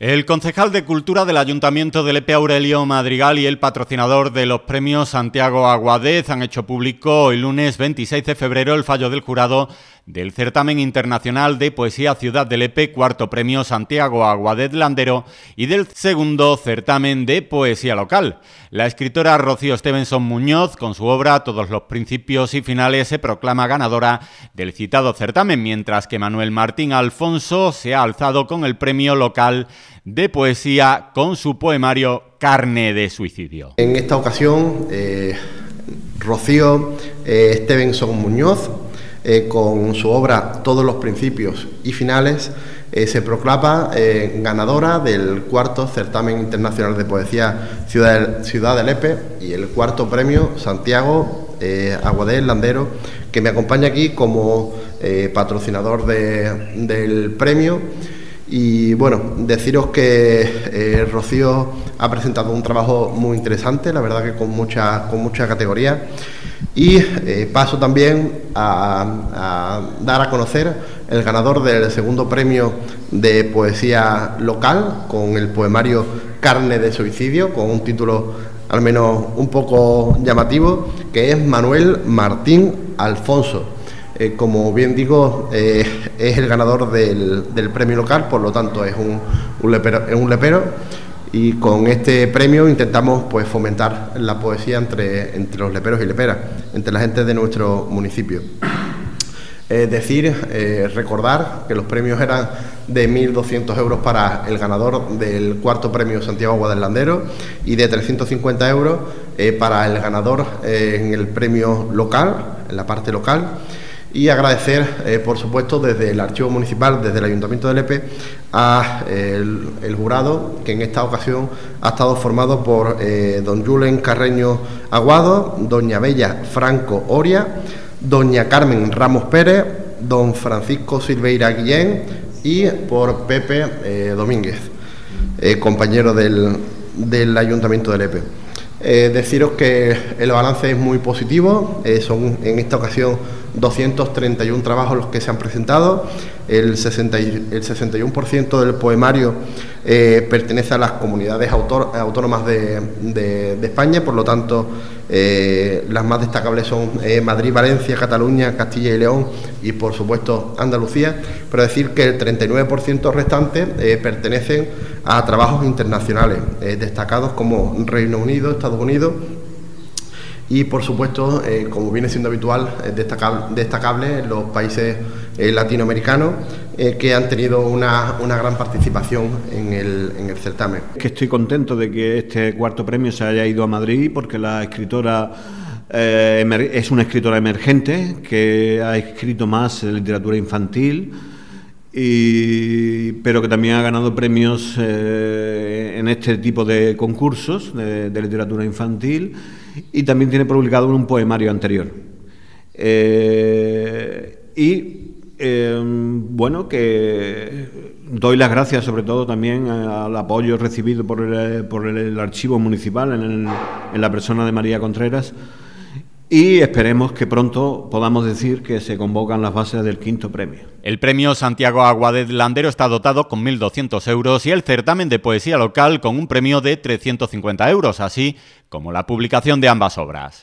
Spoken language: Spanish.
El concejal de Cultura del Ayuntamiento de Lepe Aurelio Madrigal y el patrocinador de los premios Santiago Aguadez han hecho público el lunes 26 de febrero el fallo del jurado del certamen internacional de poesía Ciudad de Lepe, cuarto premio Santiago Aguadez Landero y del segundo certamen de poesía local. La escritora Rocío Stevenson Muñoz, con su obra Todos los principios y finales, se proclama ganadora del citado certamen, mientras que Manuel Martín Alfonso se ha alzado con el premio local de poesía con su poemario Carne de suicidio. En esta ocasión, eh, Rocío eh, Stevenson Muñoz, eh, con su obra Todos los principios y finales, se proclama ganadora del cuarto certamen internacional de poesía Ciudad, Ciudad de Lepe y el cuarto premio Santiago Aguadel Landero, que me acompaña aquí como patrocinador del premio. Y bueno, deciros que eh, Rocío ha presentado un trabajo muy interesante, la verdad que con mucha, con mucha categoría. Y eh, paso también a, dar a conocer el ganador del segundo premio de poesía local con el poemario Carne de Suicidio, con un título al menos un poco llamativo, que es Manuel Martín Alfonso. Eh, como bien digo, eh, es el ganador del, premio local, por lo tanto es un, un, lepero, y con este premio intentamos pues fomentar la poesía entre, entre los leperos y leperas, entre la gente de nuestro municipio. Es decir, eh, recordar que los premios eran de 1.200 euros para el ganador del cuarto premio Santiago Guadalandero y de 350 euros para el ganador en el premio local, en la parte local y agradecer, eh, por supuesto, desde el Archivo Municipal, desde el Ayuntamiento de Lepe, a el, jurado, que en esta ocasión ha estado formado por eh, don Julen Carreño Aguado, doña Bella Franco Oria, doña Carmen Ramos Pérez, don Francisco Silveira Guillén y por Pepe eh, Domínguez, compañero del, del Ayuntamiento de Lepe. Eh, deciros que el balance es muy positivo, eh, son en esta ocasión 231 trabajos los que se han presentado, el, 61% del poemario eh, pertenece a las comunidades autónomas de, España, por lo tanto las más destacables son Madrid, Valencia, Cataluña, Castilla y León y por supuesto Andalucía, pero decir que el 39% restante pertenecen a trabajos internacionales destacados como Reino Unido, Estados Unidos y por supuesto, eh, como viene siendo habitual, es destacable, los países eh, latinoamericanos eh, que han tenido una, gran participación en el, en el, certamen. Que estoy contento de que este cuarto premio se haya ido a Madrid porque la escritora es una escritora emergente que ha escrito más literatura infantil y, pero que también ha ganado premios eh, en este tipo de concursos de, literatura infantil y también tiene publicado un poemario anterior. Eh, y em, bueno, que doy las gracias sobre todo también al apoyo recibido por el, por el archivo municipal en, en la persona de María Contreras y esperemos que pronto podamos decir que se convocan las bases del quinto premio. El premio Santiago Aguadez Landero está dotado con 1.200 euros y el certamen de poesía local con un premio de 350 euros, así como la publicación de ambas obras.